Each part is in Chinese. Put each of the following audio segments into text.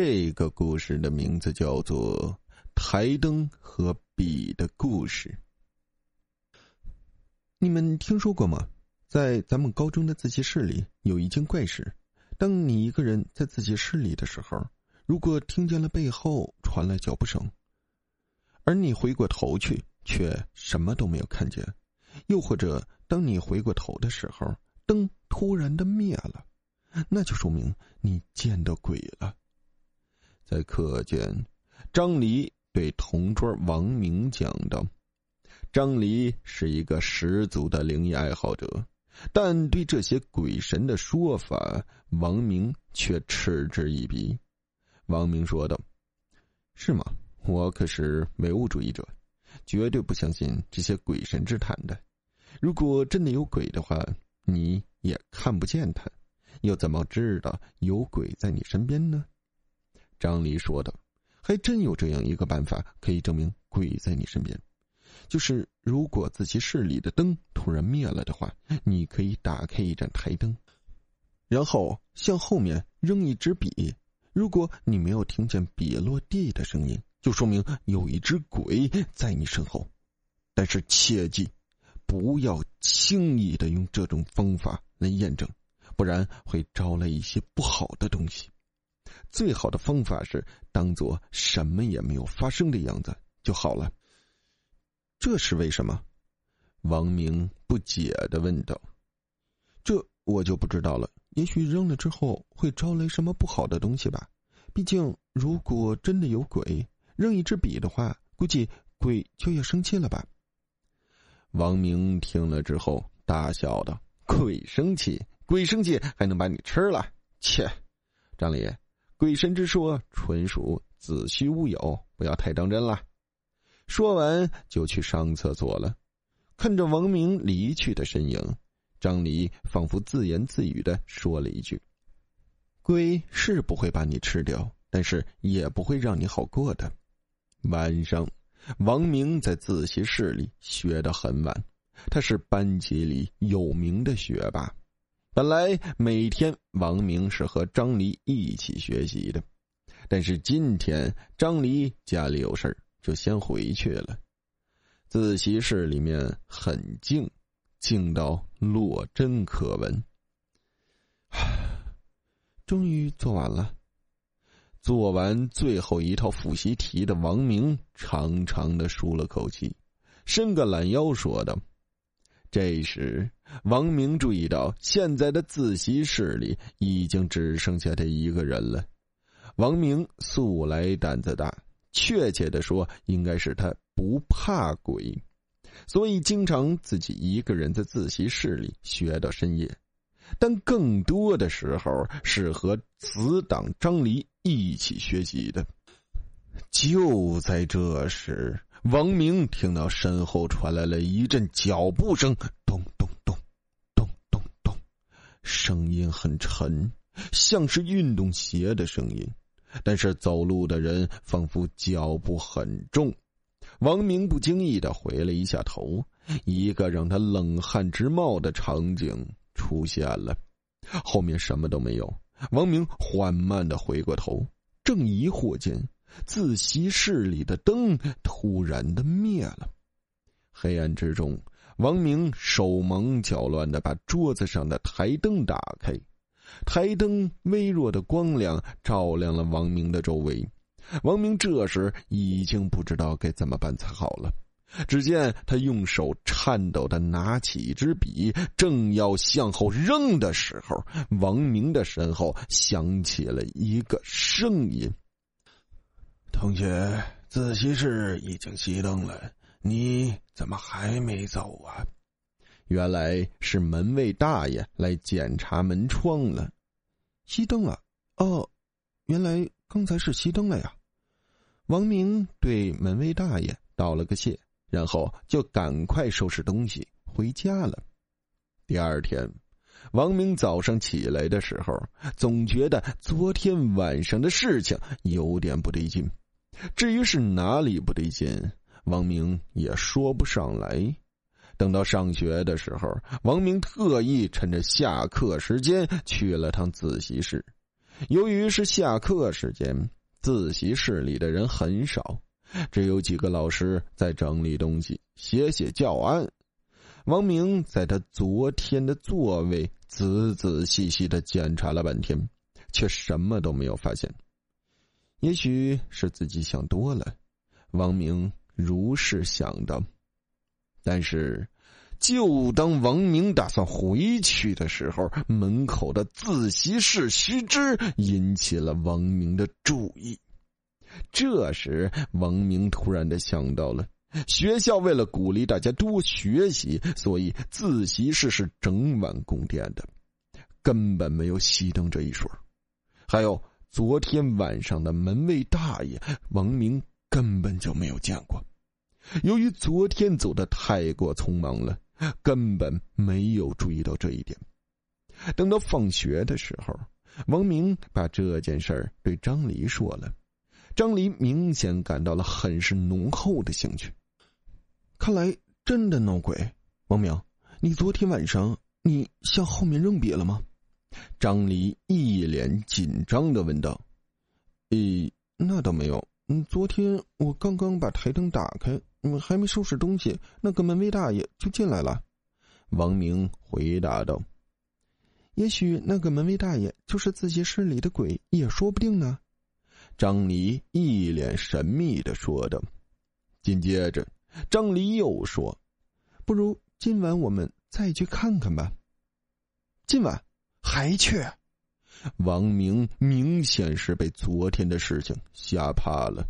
这个故事的名字叫做《台灯和笔的故事》。你们听说过吗？在咱们高中的自习室里有一件怪事：当你一个人在自习室里的时候，如果听见了背后传来脚步声，而你回过头去却什么都没有看见，又或者当你回过头的时候，灯突然的灭了，那就说明你见到鬼了。在课间，张黎对同桌王明讲道：“张黎是一个十足的灵异爱好者，但对这些鬼神的说法，王明却嗤之以鼻。”王明说道：“是吗？我可是唯物主义者，绝对不相信这些鬼神之谈的。如果真的有鬼的话，你也看不见他，又怎么知道有鬼在你身边呢？”张黎说道：“还真有这样一个办法可以证明鬼在你身边，就是如果自习室里的灯突然灭了的话，你可以打开一盏台灯，然后向后面扔一支笔。如果你没有听见笔落地的声音，就说明有一只鬼在你身后。但是切记，不要轻易的用这种方法来验证，不然会招来一些不好的东西。”最好的方法是当做什么也没有发生的样子就好了。这是为什么？王明不解的问道。这我就不知道了。也许扔了之后会招来什么不好的东西吧。毕竟，如果真的有鬼，扔一支笔的话，估计鬼就要生气了吧。王明听了之后大笑道：“鬼生气？鬼生气还能把你吃了？切！”张磊。鬼神之说纯属子虚乌有，不要太当真了。说完就去上厕所了。看着王明离去的身影，张黎仿佛自言自语的说了一句：“鬼是不会把你吃掉，但是也不会让你好过的。”晚上，王明在自习室里学得很晚，他是班级里有名的学霸。本来每天王明是和张黎一起学习的，但是今天张黎家里有事就先回去了。自习室里面很静，静到落针可闻。终于做完了，做完最后一套复习题的王明长长的舒了口气，伸个懒腰说道。这时，王明注意到现在的自习室里已经只剩下他一个人了。王明素来胆子大，确切的说，应该是他不怕鬼，所以经常自己一个人在自习室里学到深夜。但更多的时候是和死党张黎一起学习的。就在这时。王明听到身后传来了一阵脚步声，咚咚咚，咚咚咚，声音很沉，像是运动鞋的声音，但是走路的人仿佛脚步很重。王明不经意的回了一下头，一个让他冷汗直冒的场景出现了，后面什么都没有。王明缓慢的回过头，正疑惑间。自习室里的灯突然的灭了，黑暗之中，王明手忙脚乱的把桌子上的台灯打开，台灯微弱的光亮照亮了王明的周围。王明这时已经不知道该怎么办才好了。只见他用手颤抖的拿起一支笔，正要向后扔的时候，王明的身后响起了一个声音。同学，自习室已经熄灯了，你怎么还没走啊？原来是门卫大爷来检查门窗了。熄灯了？哦，原来刚才是熄灯了呀。王明对门卫大爷道了个谢，然后就赶快收拾东西回家了。第二天，王明早上起来的时候，总觉得昨天晚上的事情有点不对劲。至于是哪里不对劲，王明也说不上来。等到上学的时候，王明特意趁着下课时间去了趟自习室，由于是下课时间，自习室里的人很少，只有几个老师在整理东西、写写教案。王明在他昨天的座位仔仔细细的检查了半天，却什么都没有发现。也许是自己想多了，王明如是想的。但是，就当王明打算回去的时候，门口的自习室须知引起了王明的注意。这时，王明突然的想到了。学校为了鼓励大家多学习，所以自习室是整晚供电的，根本没有熄灯这一说。还有昨天晚上的门卫大爷王明根本就没有见过。由于昨天走的太过匆忙了，根本没有注意到这一点。等到放学的时候，王明把这件事儿对张黎说了，张黎明显感到了很是浓厚的兴趣。看来真的闹鬼，王明，你昨天晚上你向后面扔笔了吗？张黎一脸紧张的问道。咦，那倒没有。嗯，昨天我刚刚把台灯打开，嗯，还没收拾东西，那个门卫大爷就进来了。王明回答道。也许那个门卫大爷就是自习室里的鬼，也说不定呢。张黎一脸神秘的说道。紧接着。张黎又说：“不如今晚我们再去看看吧。”今晚还去？王明明显是被昨天的事情吓怕了。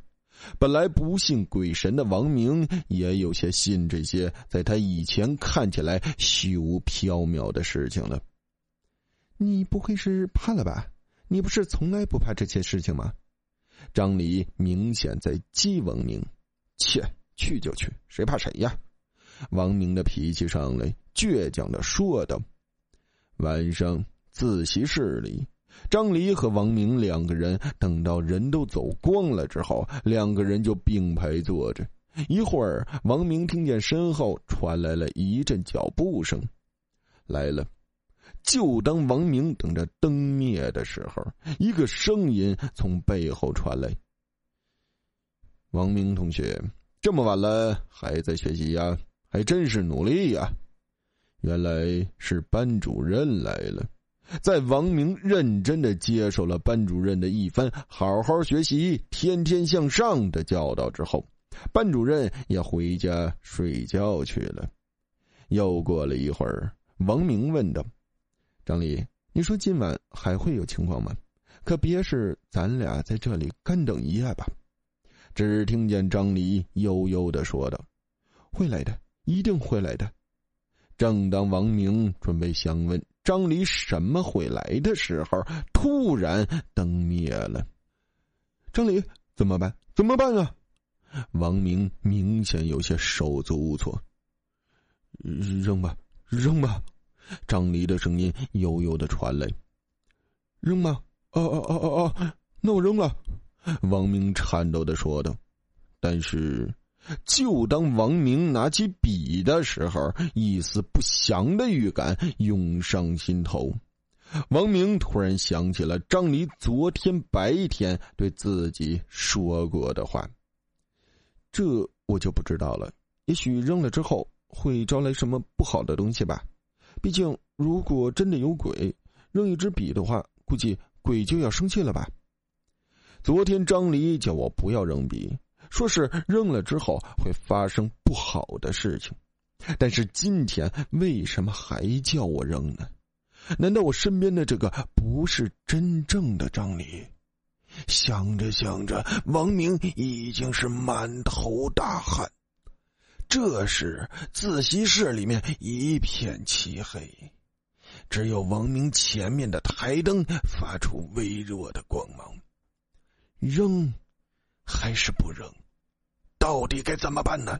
本来不信鬼神的王明，也有些信这些在他以前看起来虚无缥缈的事情了。你不会是怕了吧？你不是从来不怕这些事情吗？张离明显在激王明，切。去就去，谁怕谁呀？王明的脾气上来，倔强的说道。晚上自习室里，张黎和王明两个人等到人都走光了之后，两个人就并排坐着。一会儿，王明听见身后传来了一阵脚步声，来了。就当王明等着灯灭的时候，一个声音从背后传来：“王明同学。”这么晚了还在学习呀？还真是努力呀！原来是班主任来了。在王明认真的接受了班主任的一番“好好学习，天天向上”的教导之后，班主任也回家睡觉去了。又过了一会儿，王明问道：“张丽，你说今晚还会有情况吗？可别是咱俩在这里干等一夜吧？”只听见张黎悠悠的说道：“会来的，一定会来的。”正当王明准备想问张离什么会来的时候，突然灯灭了。张离怎么办？怎么办啊？王明明显有些手足无措。扔吧，扔吧！张离的声音悠悠的传来。扔吗？哦哦哦哦哦，那我扔了。王明颤抖的说道：“但是，就当王明拿起笔的时候，一丝不祥的预感涌上心头。王明突然想起了张黎昨天白天对自己说过的话。这我就不知道了。也许扔了之后会招来什么不好的东西吧。毕竟，如果真的有鬼，扔一支笔的话，估计鬼就要生气了吧。”昨天张黎叫我不要扔笔，说是扔了之后会发生不好的事情。但是今天为什么还叫我扔呢？难道我身边的这个不是真正的张黎？想着想着，王明已经是满头大汗。这时，自习室里面一片漆黑，只有王明前面的台灯发出微弱的光芒。扔，还是不扔？到底该怎么办呢？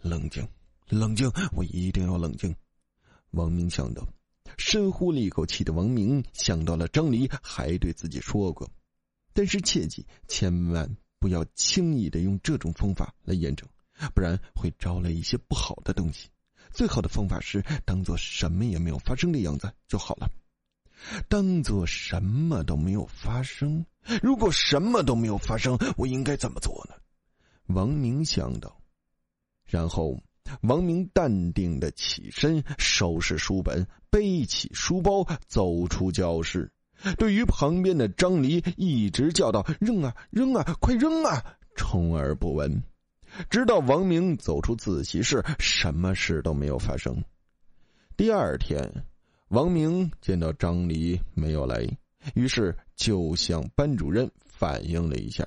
冷静，冷静，我一定要冷静。王明想到，深呼了一口气的王明想到了张黎还对自己说过，但是切记，千万不要轻易的用这种方法来验证，不然会招来一些不好的东西。最好的方法是当做什么也没有发生的样子就好了。当做什么都没有发生。如果什么都没有发生，我应该怎么做呢？王明想到，然后王明淡定的起身，收拾书本，背起书包，走出教室。对于旁边的张离，一直叫道：“扔啊，扔啊，快扔啊！”充耳不闻。直到王明走出自习室，什么事都没有发生。第二天，王明见到张离没有来，于是就向班主任反映了一下。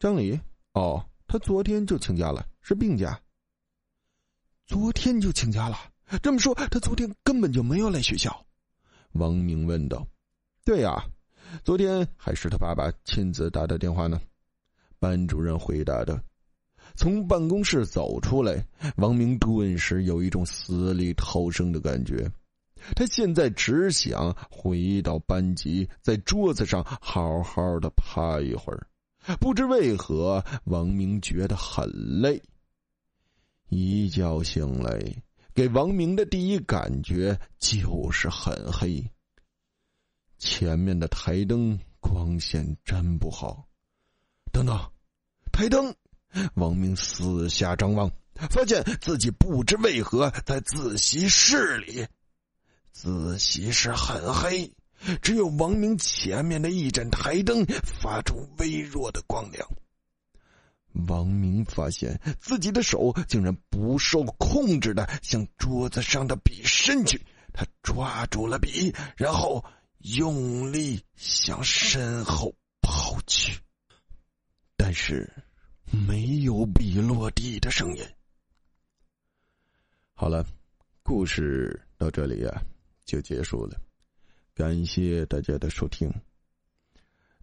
张离，哦，他昨天就请假了，是病假。昨天就请假了，这么说，他昨天根本就没有来学校。王明问道：“对呀，昨天还是他爸爸亲自打的电话呢。”班主任回答的。从办公室走出来，王明顿时有一种死里逃生的感觉。他现在只想回到班级，在桌子上好好的趴一会儿。不知为何，王明觉得很累。一觉醒来，给王明的第一感觉就是很黑。前面的台灯光线真不好。等等，台灯。王明四下张望，发现自己不知为何在自习室里。自习室很黑，只有王明前面的一盏台灯发出微弱的光亮。王明发现自己的手竟然不受控制的向桌子上的笔伸去，他抓住了笔，然后用力向身后抛去，但是。没有笔落地的声音。好了，故事到这里啊就结束了，感谢大家的收听。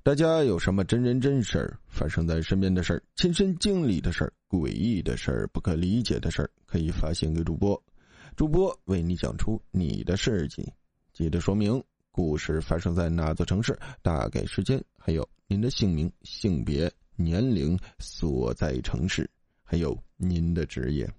大家有什么真人真事儿发生在身边的事儿、亲身经历的事儿、诡异的事儿、不可理解的事儿，可以发信给主播，主播为你讲出你的事迹。记得说明故事发生在哪座城市、大概时间，还有您的姓名、性别。年龄、所在城市，还有您的职业。